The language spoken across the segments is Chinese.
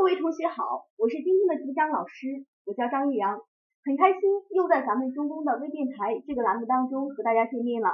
各位同学好，我是今天的主讲老师，我叫张玉阳，很开心又在咱们中公的微电台这个栏目当中和大家见面了。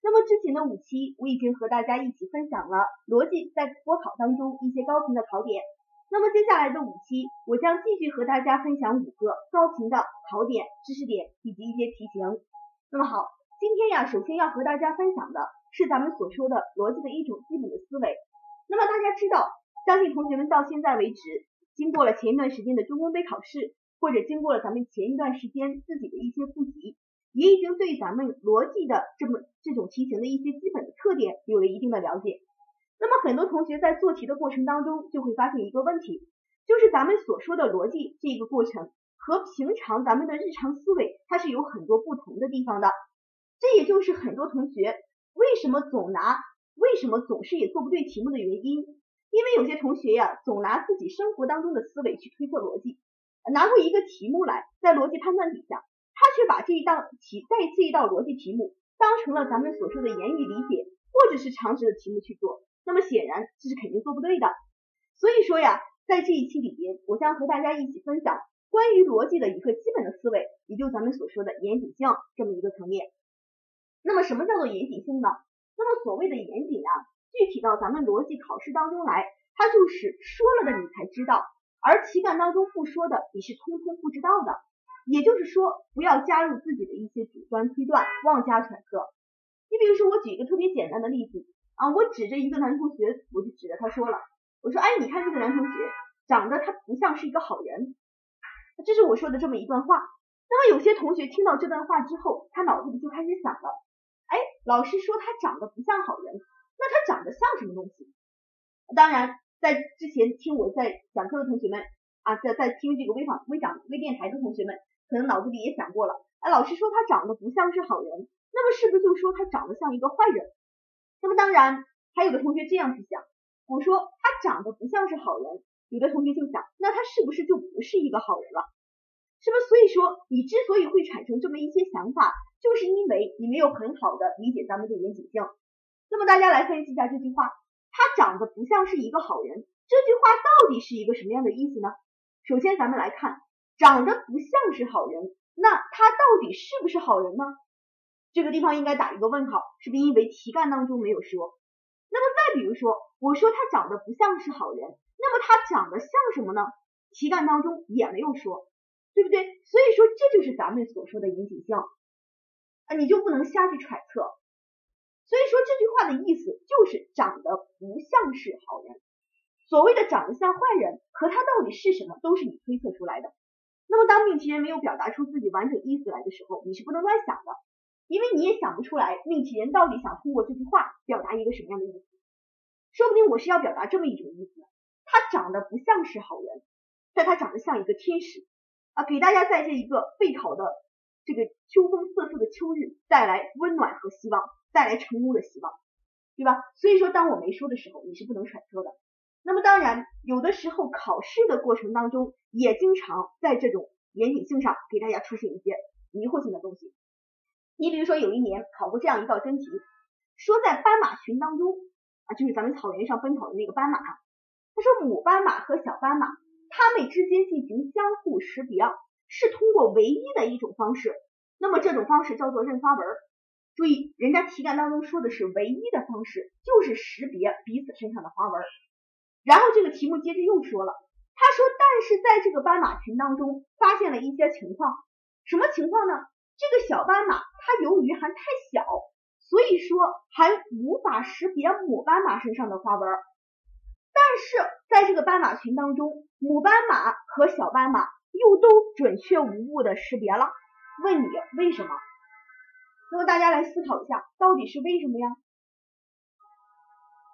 那么之前的五期我已经和大家一起分享了逻辑在国考当中一些高频的考点，那么接下来的五期我将继续和大家分享五个高频的考点、知识点以及一些题型。那么好，今天呀，首先要和大家分享的是咱们所说的逻辑的一种基本的思维。那么大家知道。相信同学们到现在为止，经过了前一段时间的中公杯考试，或者经过了咱们前一段时间自己的一些复习，也已经对咱们逻辑的这么这种题型的一些基本的特点有了一定的了解。那么很多同学在做题的过程当中，就会发现一个问题，就是咱们所说的逻辑这个过程和平常咱们的日常思维，它是有很多不同的地方的。这也就是很多同学为什么总拿，为什么总是也做不对题目的原因。因为有些同学呀，总拿自己生活当中的思维去推测逻辑，拿过一个题目来，在逻辑判断底下，他却把这一道题，再这一道逻辑题目当成了咱们所说的言语理解或者是常识的题目去做，那么显然这是肯定做不对的。所以说呀，在这一期里边，我将和大家一起分享关于逻辑的一个基本的思维，也就咱们所说的严谨性这么一个层面。那么什么叫做严谨性呢？那么所谓的严谨啊。具体到咱们逻辑考试当中来，它就是说了的你才知道，而题干当中不说的你是通通不知道的。也就是说，不要加入自己的一些主观推断，妄加揣测。你比如说，我举一个特别简单的例子啊，我指着一个男同学，我就指着他说了，我说，哎，你看这个男同学长得他不像是一个好人，这是我说的这么一段话。那么有些同学听到这段话之后，他脑子里就开始想了，哎，老师说他长得不像好人。那它长得像什么东西？当然，在之前听我在讲课的同学们啊，在在听这个微访微讲微电台的同学们，可能脑子里也想过了。哎，老师说他长得不像是好人，那么是不是就说他长得像一个坏人？那么当然，还有的同学这样去想，我说他长得不像是好人，有的同学就想，那他是不是就不是一个好人了？是不是？所以说，你之所以会产生这么一些想法，就是因为你没有很好的理解咱们的严谨性。那么大家来分析一下这句话，他长得不像是一个好人，这句话到底是一个什么样的意思呢？首先咱们来看，长得不像是好人，那他到底是不是好人呢？这个地方应该打一个问号，是不是因为题干当中没有说？那么再比如说，我说他长得不像是好人，那么他长得像什么呢？题干当中也没有说，对不对？所以说这就是咱们所说的严谨性啊，你就不能瞎去揣测。所以说这句话的意思就是长得不像是好人。所谓的长得像坏人和他到底是什么，都是你推测出来的。那么当命题人没有表达出自己完整意思来的时候，你是不能乱想的，因为你也想不出来命题人到底想通过这句话表达一个什么样的意思。说不定我是要表达这么一种意思：他长得不像是好人，但他长得像一个天使啊，给大家在这一个备考的这个秋风瑟瑟的秋日带来温暖和希望。带来成功的希望，对吧？所以说，当我没说的时候，你是不能揣测的。那么，当然，有的时候考试的过程当中，也经常在这种严谨性上给大家出现一些迷惑性的东西。你比如说，有一年考过这样一道真题，说在斑马群当中啊，就是咱们草原上奔跑的那个斑马，他说母斑马和小斑马，它们之间进行相互识别，是通过唯一的一种方式。那么这种方式叫做认花纹儿。注意，人家题干当中说的是唯一的方式，就是识别彼此身上的花纹。然后这个题目接着又说了，他说，但是在这个斑马群当中发现了一些情况，什么情况呢？这个小斑马它由于还太小，所以说还无法识别母斑马身上的花纹。但是在这个斑马群当中，母斑马和小斑马又都准确无误的识别了。问你为什么？那么大家来思考一下，到底是为什么呀？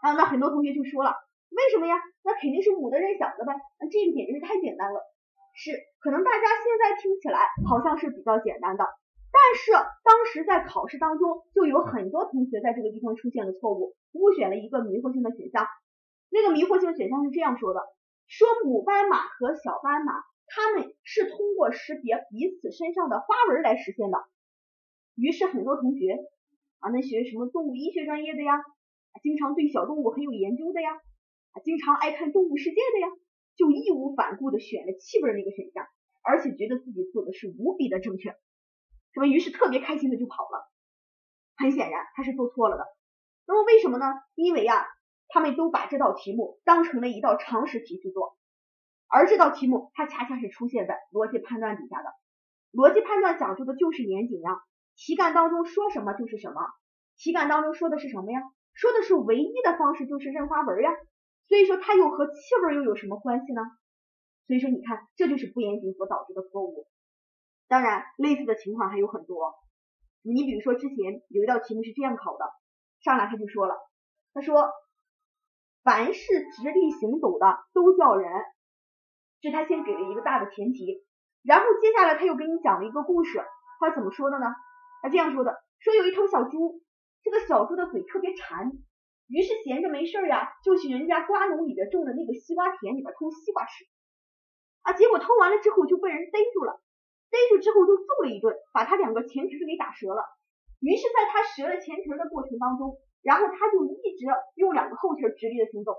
啊，那很多同学就说了，为什么呀？那肯定是母的认小的呗。那这个简直是太简单了。是，可能大家现在听起来好像是比较简单的，但是当时在考试当中就有很多同学在这个地方出现了错误，误选了一个迷惑性的选项。那个迷惑性选项是这样说的：说母斑马和小斑马，它们是通过识别彼此身上的花纹来实现的。于是很多同学啊，那学什么动物医学专业的呀，经常对小动物很有研究的呀，经常爱看动物世界的呀，就义无反顾的选了气味那个选项，而且觉得自己做的是无比的正确，什么？于是特别开心的就跑了。很显然他是做错了的。那么为什么呢？因为啊，他们都把这道题目当成了一道常识题去做，而这道题目它恰恰是出现在逻辑判断底下的。逻辑判断讲究的就是严谨呀，题干当中说什么就是什么。题干当中说的是什么呀？说的是唯一的方式就是认花纹呀。所以说它又和气味又有什么关系呢？所以说你看，这就是不严谨所导致的错误。当然，类似的情况还有很多。你比如说之前有一道题目是这样考的，上来他就说了，他说凡是直立行走的都叫人，这他先给了一个大的前提，然后接下来他又给你讲了一个故事，他怎么说的呢？他这样说的，说有一头小猪，这个小猪的嘴特别馋。于是闲着没事呀，就去人家瓜农里边种的那个西瓜田里边偷西瓜吃啊。结果偷完了之后就被人逮住了，逮住之后就揍了一顿，把他两个前蹄给打折了。于是在他折了前蹄的过程当中，然后他就一直用两个后蹄直立的行走。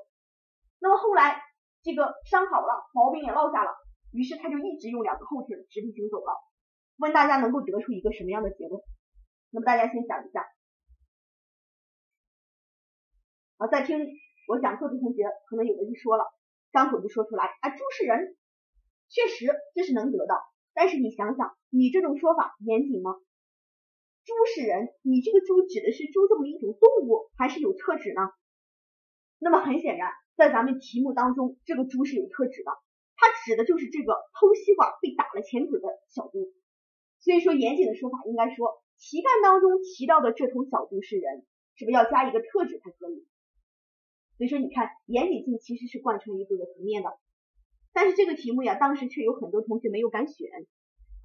那么后来这个伤好了，毛病也落下了，于是他就一直用两个后蹄直立行走了。问大家能够得出一个什么样的结论？那么大家先想一下。啊，在听我讲课的同学，可能有的就说了，张口就说出来，啊，猪是人，确实这是能得到，但是你想想，你这种说法严谨吗？猪是人，你这个猪指的是猪这么一种动物，还是有特指呢？那么很显然，在咱们题目当中，这个猪是有特指的，它指的就是这个偷西瓜被打了前腿的小猪。所以说，严谨的说法应该说，题干当中提到的这头小猪是人，是不是要加一个特指才可以？所以说，你看严谨性其实是贯穿于各个层面的，但是这个题目呀，当时却有很多同学没有敢选。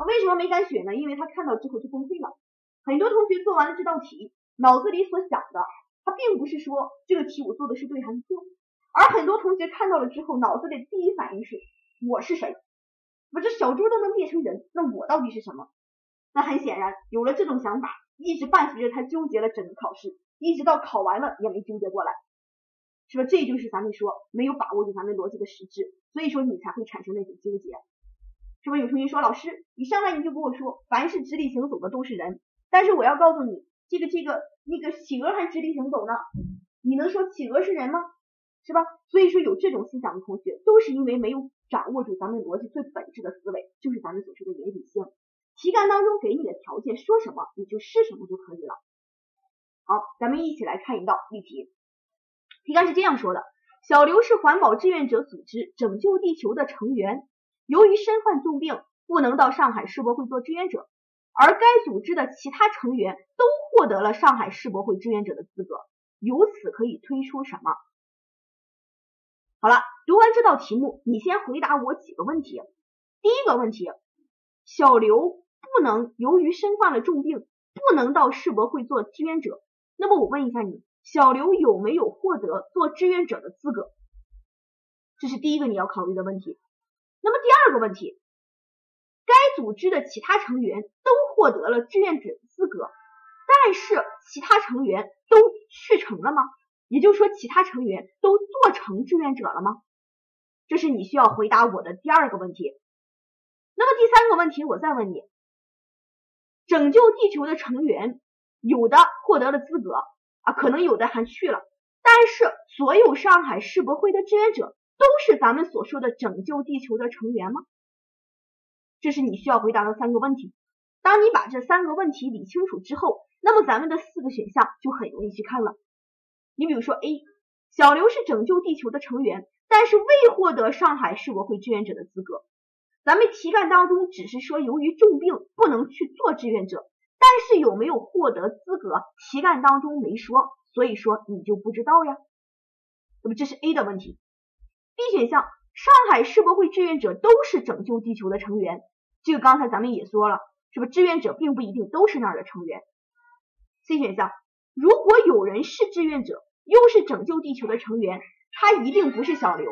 为什么没敢选呢？因为他看到之后就崩溃了。很多同学做完了这道题，脑子里所想的，他并不是说这个题我做的是对还是错，而很多同学看到了之后，脑子里第一反应是我是谁？我这小猪都能变成人，那我到底是什么？那很显然，有了这种想法，一直伴随着他纠结了整个考试，一直到考完了也没纠结过来。是吧？这就是咱们说没有把握住咱们逻辑的实质，所以说你才会产生那种纠结。是不有同学说老师，你上来你就跟我说，凡是直立行走的都是人，但是我要告诉你，这个这个那个企鹅还直立行走呢，你能说企鹅是人吗？是吧？所以说有这种思想的同学，都是因为没有掌握住咱们逻辑最本质的思维，就是咱们所说的严谨性。题干当中给你的条件说什么，你就是什么就可以了。好，咱们一起来看一道例题。题干是这样说的：小刘是环保志愿者组织拯救地球的成员，由于身患重病，不能到上海世博会做志愿者，而该组织的其他成员都获得了上海世博会志愿者的资格。由此可以推出什么？好了，读完这道题目，你先回答我几个问题。第一个问题，小刘不能由于身患了重病，不能到世博会做志愿者，那么我问一下你。小刘有没有获得做志愿者的资格？这是第一个你要考虑的问题。那么第二个问题，该组织的其他成员都获得了志愿者资格，但是其他成员都去成了吗？也就是说，其他成员都做成志愿者了吗？这是你需要回答我的第二个问题。那么第三个问题，我再问你：拯救地球的成员有的获得了资格。啊，可能有的还去了，但是所有上海世博会的志愿者都是咱们所说的拯救地球的成员吗？这是你需要回答的三个问题。当你把这三个问题理清楚之后，那么咱们的四个选项就很容易去看了。你比如说 A，小刘是拯救地球的成员，但是未获得上海世博会志愿者的资格。咱们题干当中只是说由于重病不能去做志愿者。但是有没有获得资格？题干当中没说，所以说你就不知道呀。那么这是 A 的问题。B 选项，上海世博会志愿者都是拯救地球的成员，这个刚才咱们也说了，是不？志愿者并不一定都是那儿的成员。C 选项，如果有人是志愿者，又是拯救地球的成员，他一定不是小刘，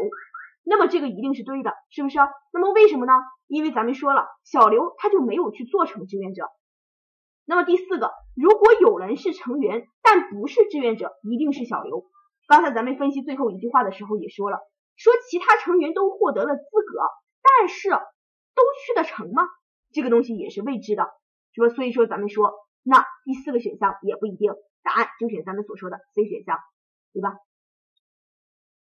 那么这个一定是对的，是不是？那么为什么呢？因为咱们说了，小刘他就没有去做成志愿者。那么第四个，如果有人是成员但不是志愿者，一定是小刘。刚才咱们分析最后一句话的时候也说了，说其他成员都获得了资格，但是都去得成吗？这个东西也是未知的，是吧？所以说咱们说，那第四个选项也不一定，答案就选咱们所说的 C 选项，对吧？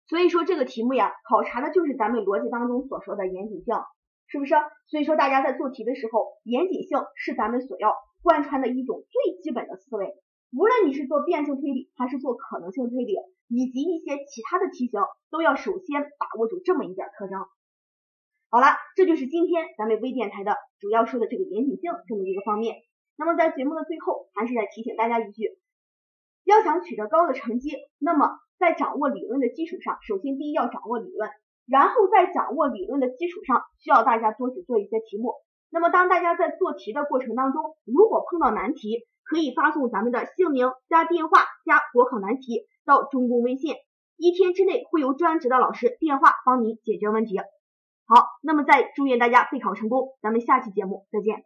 所以说这个题目呀，考察的就是咱们逻辑当中所说的严谨性，是不是？所以说大家在做题的时候，严谨性是咱们所要贯穿的一种最基本的思维。无论你是做变性推理，还是做可能性推理，以及一些其他的题型，都要首先把握住这么一点特征。好了，这就是今天咱们微电台的主要说的这个严谨性这么一个方面。那么在节目的最后，还是再提醒大家一句，要想取得高的成绩，那么在掌握理论的基础上，首先第一要掌握理论，然后在掌握理论的基础上，需要大家多去做一些题目。那么当大家在做题的过程当中，如果碰到难题，可以发送咱们的姓名加电话加国考难题到中公微信，一天之内会由专职的老师电话帮您解决问题。好，那么再祝愿大家备考成功，咱们下期节目再见。